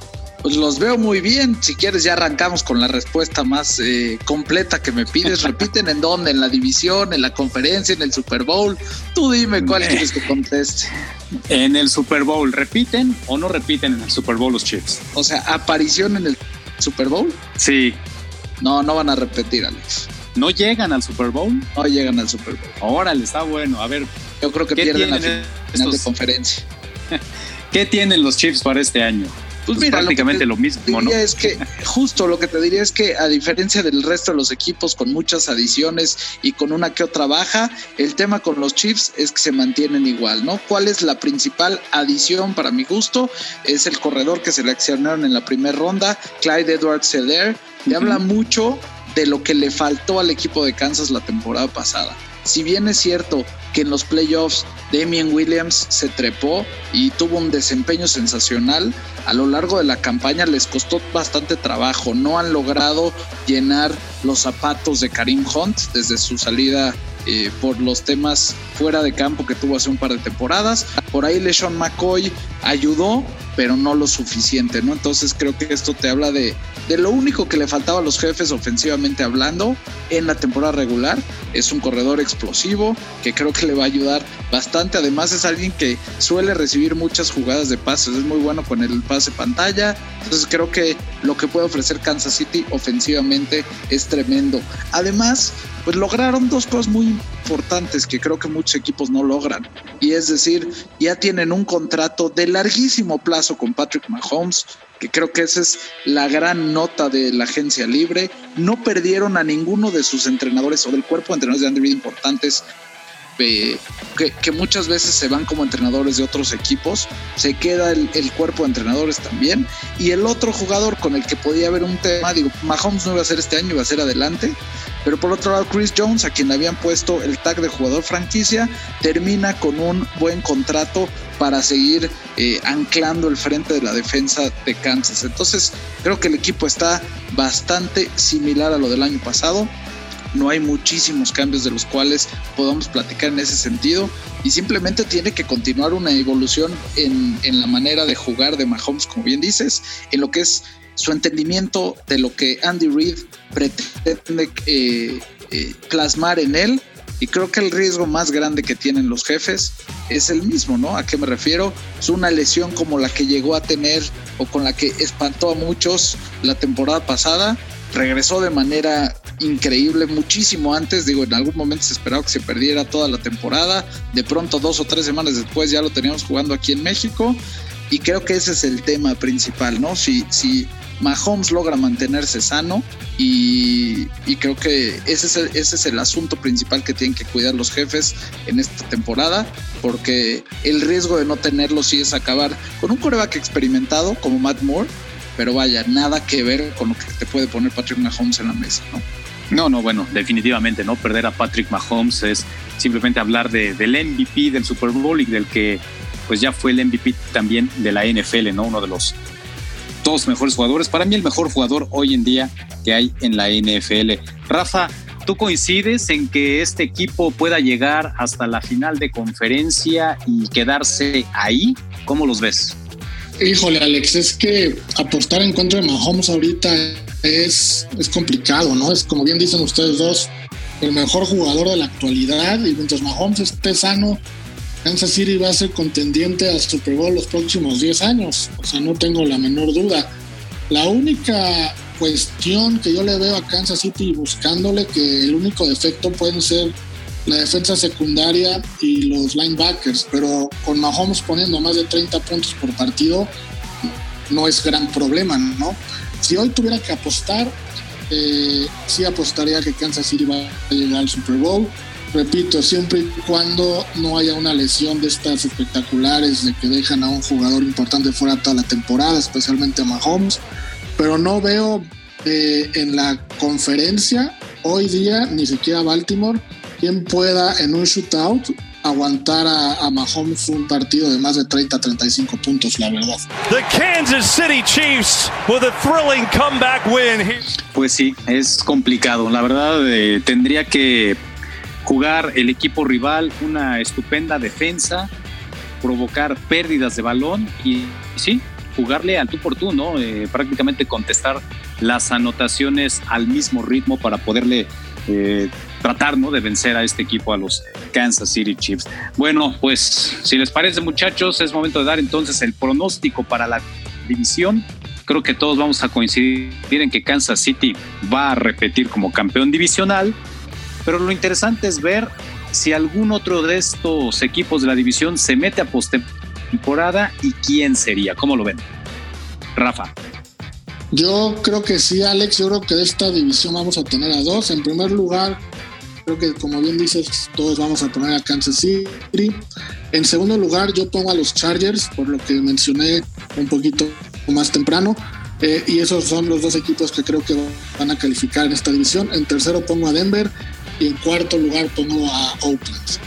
Pues los veo muy bien. Si quieres, ya arrancamos con la respuesta más eh, completa que me pides. Repiten en dónde, en la división, en la conferencia, en el Super Bowl. Tú dime cuál quieres que conteste. En el Super Bowl, ¿repiten o no repiten en el Super Bowl los Chiefs? O sea, aparición en el Super Bowl. Sí. No, no van a repetir, Alex. ¿No llegan al Super Bowl? No llegan al Super Bowl. Órale, está bueno. A ver. Yo creo que pierden la final de conferencia. ¿Qué tienen los Chiefs para este año? Pues, mira, prácticamente lo, mismo, ¿no? Es que justo lo que te diría es que a diferencia del resto de los equipos con muchas adiciones y con una que otra baja, el tema con los Chiefs es que se mantienen igual, ¿no? ¿Cuál es la principal adición para mi gusto? Es el corredor que seleccionaron en la primera ronda, Clyde Edwards Seller. Le habla mucho de lo que le faltó al equipo de Kansas la temporada pasada. Si bien es cierto que en los playoffs Damien Williams se trepó y tuvo un desempeño sensacional, a lo largo de la campaña les costó bastante trabajo. No han logrado llenar los zapatos de Karim Hunt desde su salida eh, por los temas fuera de campo que tuvo hace un par de temporadas. Por ahí LeSean McCoy ayudó, pero no lo suficiente, ¿no? Entonces creo que esto te habla de, de lo único que le faltaba a los jefes ofensivamente hablando en la temporada regular. Es un corredor explosivo que creo que le va a ayudar bastante. Además es alguien que suele recibir muchas jugadas de pases. Es muy bueno con el pase pantalla. Entonces creo que lo que puede ofrecer Kansas City ofensivamente es tremendo. Además, pues lograron dos cosas muy importantes que creo que muchos equipos no logran. Y es decir, ya tienen un contrato de larguísimo plazo con Patrick Mahomes, que creo que esa es la gran nota de la agencia libre. No perdieron a ninguno de sus entrenadores o del cuerpo de entrenadores de Andy Reid importantes que, que, muchas veces se van como entrenadores de otros equipos, se queda el, cuerpo de entrenadores también. Y el otro jugador con el que podía haber un tema, digo, Mahomes no iba a ser este año, iba a ser adelante. Pero por otro lado, Chris Jones, a quien habían puesto el tag de jugador franquicia, termina con un buen contrato para seguir eh, anclando el frente de la defensa de Kansas. Entonces, creo que el equipo está bastante similar a lo del año pasado no hay muchísimos cambios de los cuales podamos platicar en ese sentido y simplemente tiene que continuar una evolución en, la manera de jugar de Mahomes, como bien dices, en lo que es su entendimiento de lo que Andy Reid pretende eh, eh, plasmar en él. Y creo que el riesgo más grande que tienen los jefes es el mismo, ¿no? ¿A qué me refiero? Es una lesión como la que llegó a tener o con la que espantó a muchos la temporada pasada. Regresó de manera increíble muchísimo antes. Digo, en algún momento se esperaba que se perdiera toda la temporada. De pronto, dos o tres semanas después, ya lo teníamos jugando aquí en México. Y creo que ese es el tema principal, ¿no? Si, si Mahomes logra mantenerse sano y, creo que ese es, el, ese es el asunto principal que tienen que cuidar los jefes en esta temporada, porque el riesgo de no tenerlo sí es acabar con un coreback experimentado como Matt Moore, pero vaya, nada que ver con lo que te puede poner Patrick Mahomes en la mesa, ¿no? No, no, bueno, definitivamente, ¿no? Perder a Patrick Mahomes es simplemente hablar de, del MVP del Super Bowl y del que pues ya fue el MVP también de la NFL, ¿no? Uno de los dos mejores jugadores. Para mí el mejor jugador hoy en día que hay en la NFL. Rafa, ¿tú coincides en que este equipo pueda llegar hasta la final de conferencia y quedarse ahí? ¿Cómo los ves? Híjole, Alex, es que apostar en contra de Mahomes ahorita es, es complicado, ¿no? Es como bien dicen ustedes dos, el mejor jugador de la actualidad y mientras Mahomes esté sano, Kansas City va a ser contendiente al Super Bowl los próximos 10 años. O sea, no tengo la menor duda. La única cuestión que yo le veo a Kansas City buscándole que el único defecto pueden ser la defensa secundaria y los linebackers, pero con Mahomes poniendo más de 30 puntos por partido no es gran problema, ¿no? Si hoy tuviera que apostar, eh, sí apostaría que Kansas City va a llegar al Super Bowl. Repito, siempre y cuando no haya una lesión de estas espectaculares de que dejan a un jugador importante fuera toda la temporada, especialmente a Mahomes. Pero no veo eh, en la conferencia hoy día ni siquiera Baltimore quien pueda en un shootout aguantar a, Mahomes un partido de más de 30 35 puntos, la verdad. The Kansas City Chiefs with a thrilling comeback win. Pues sí, es complicado. La verdad, eh, tendría que jugar el equipo rival una estupenda defensa, provocar pérdidas de balón y sí, jugarle al tú por tú, ¿no? Eh, prácticamente contestar las anotaciones al mismo ritmo para poderle eh, tratar ¿no? de vencer a este equipo, a los Kansas City Chiefs. Bueno, pues si les parece muchachos, es momento de dar entonces el pronóstico para la división. Creo que todos vamos a coincidir en que Kansas City va a repetir como campeón divisional, pero lo interesante es ver si algún otro de estos equipos de la división se mete a postemporada y quién sería. ¿Cómo lo ven? Rafa. Yo creo que sí, Alex. Yo creo que de esta división vamos a tener a dos. En primer lugar, creo que como bien dices, todos vamos a poner a Kansas City. En segundo lugar, yo pongo a los Chargers, por lo que mencioné un poquito más temprano. Eh, y esos son los dos equipos que creo que van a calificar en esta división. En tercero pongo a Denver y en cuarto lugar pongo a Oakland.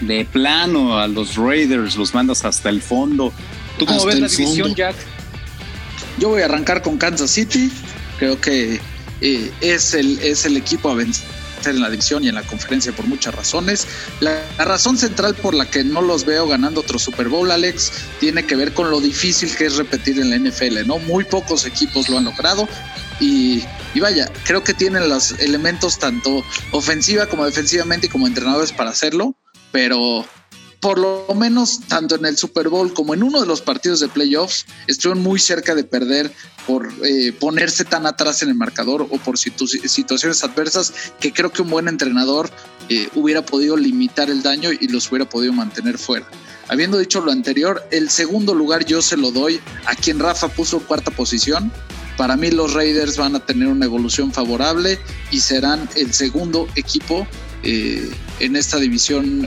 De plano, a los Raiders los mandas hasta el fondo. ¿Tú cómo ves la división, Jack? Yo voy a arrancar con Kansas City. Creo que eh, es, el, es el equipo a vencer en la división y en la conferencia por muchas razones. La, razón central por la que no los veo ganando otro Super Bowl, Alex, tiene que ver con lo difícil que es repetir en la NFL, ¿no? Muy pocos equipos lo han logrado y, y vaya, creo que tienen los elementos tanto ofensiva como defensivamente y como entrenadores para hacerlo, pero por lo menos tanto en el Super Bowl como en uno de los partidos de playoffs estuvieron muy cerca de perder por eh, ponerse tan atrás en el marcador o por situaciones adversas que creo que un buen entrenador eh, hubiera podido limitar el daño y los hubiera podido mantener fuera. Habiendo dicho lo anterior, el segundo lugar yo se lo doy a quien Rafa puso cuarta posición. Para mí los Raiders van a tener una evolución favorable y serán el segundo equipo eh, en esta división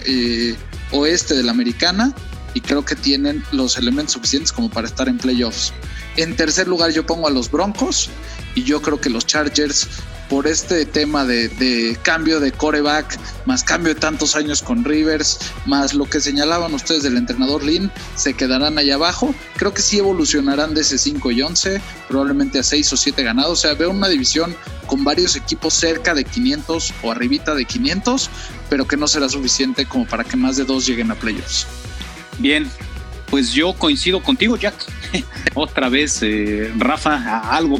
oeste de la americana y creo que tienen los elementos suficientes como para estar en playoffs. En tercer lugar yo pongo a los Broncos y yo creo que los Chargers por este tema de, cambio de coreback, más cambio de tantos años con Rivers, más lo que señalaban ustedes del entrenador Lynn, se quedarán allá abajo. Creo que sí evolucionarán de ese 5 y 11, probablemente a 6 o 7 ganados. O sea, veo una división con varios equipos cerca de 500 o arribita de 500, pero que no será suficiente como para que más de dos lleguen a playoffs. Bien, pues yo coincido contigo, Jack. Otra vez, eh, Rafa, algo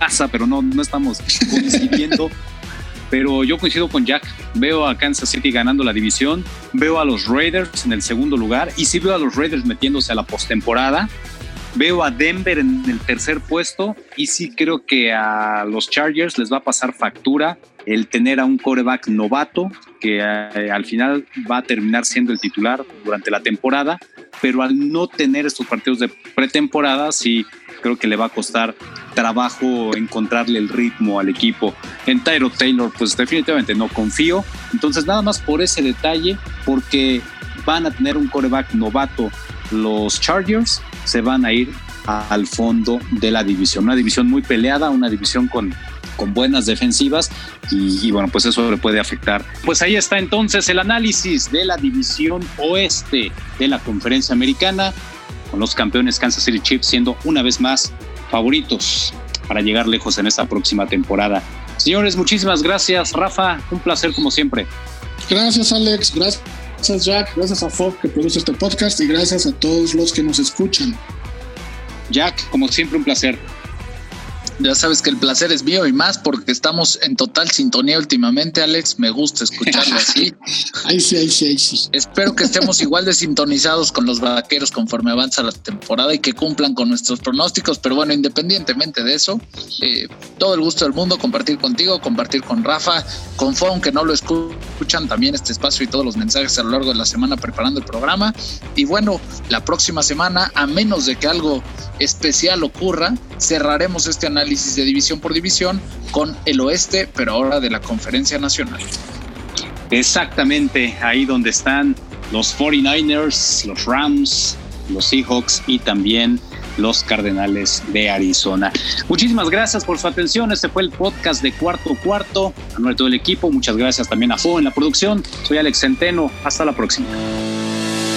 pasa, pero no, no estamos coincidiendo. pero yo coincido con Jack. Veo a Kansas City ganando la división, veo a los Raiders en el segundo lugar y sí veo a los Raiders metiéndose a la postemporada. Veo a Denver en el tercer puesto y sí creo que a los Chargers les va a pasar factura el tener a un coreback novato que eh, al final va a terminar siendo el titular durante la temporada, pero al no tener estos partidos de pretemporada sí creo que le va a costar trabajo encontrarle el ritmo al equipo. En Tyro Taylor, pues definitivamente no confío. Entonces, nada más por ese detalle, porque van a tener un coreback novato los Chargers, se van a ir al fondo de la división. Una división muy peleada, una división con, con buenas defensivas y, y, bueno, pues eso le puede afectar. Pues ahí está entonces el análisis de la división oeste de la conferencia americana, con los campeones Kansas City Chiefs siendo una vez más favoritos para llegar lejos en esta próxima temporada. Señores, muchísimas gracias. Rafa, un placer como siempre. Gracias, Alex. Gracias, Jack. Gracias a Fox que produce este podcast y gracias a todos los que nos escuchan. Jack, como siempre, un placer. Ya sabes que el placer es mío y más porque estamos en total sintonía últimamente, Alex. Me gusta escucharlo así. ahí sí, ahí sí, ahí sí. Espero que estemos igual de sintonizados con los vaqueros conforme avanza la temporada y que cumplan con nuestros pronósticos. Pero bueno, independientemente de eso, eh, todo el gusto del mundo compartir contigo, compartir con Rafa, con Fon, que no lo escuchan también este espacio y todos los mensajes a lo largo de la semana preparando el programa. Y bueno, la próxima semana, a menos de que algo especial ocurra, cerraremos este análisis de división por división con el oeste, pero ahora de la conferencia nacional. Exactamente, ahí donde están los 49ers, los Rams, los Seahawks y también los Cardenales de Arizona. Muchísimas gracias por su atención. Este fue el podcast de Cuarto Cuarto. A nombre de todo el equipo, muchas gracias también a Fo en la producción. Soy Alex Centeno. Hasta la próxima.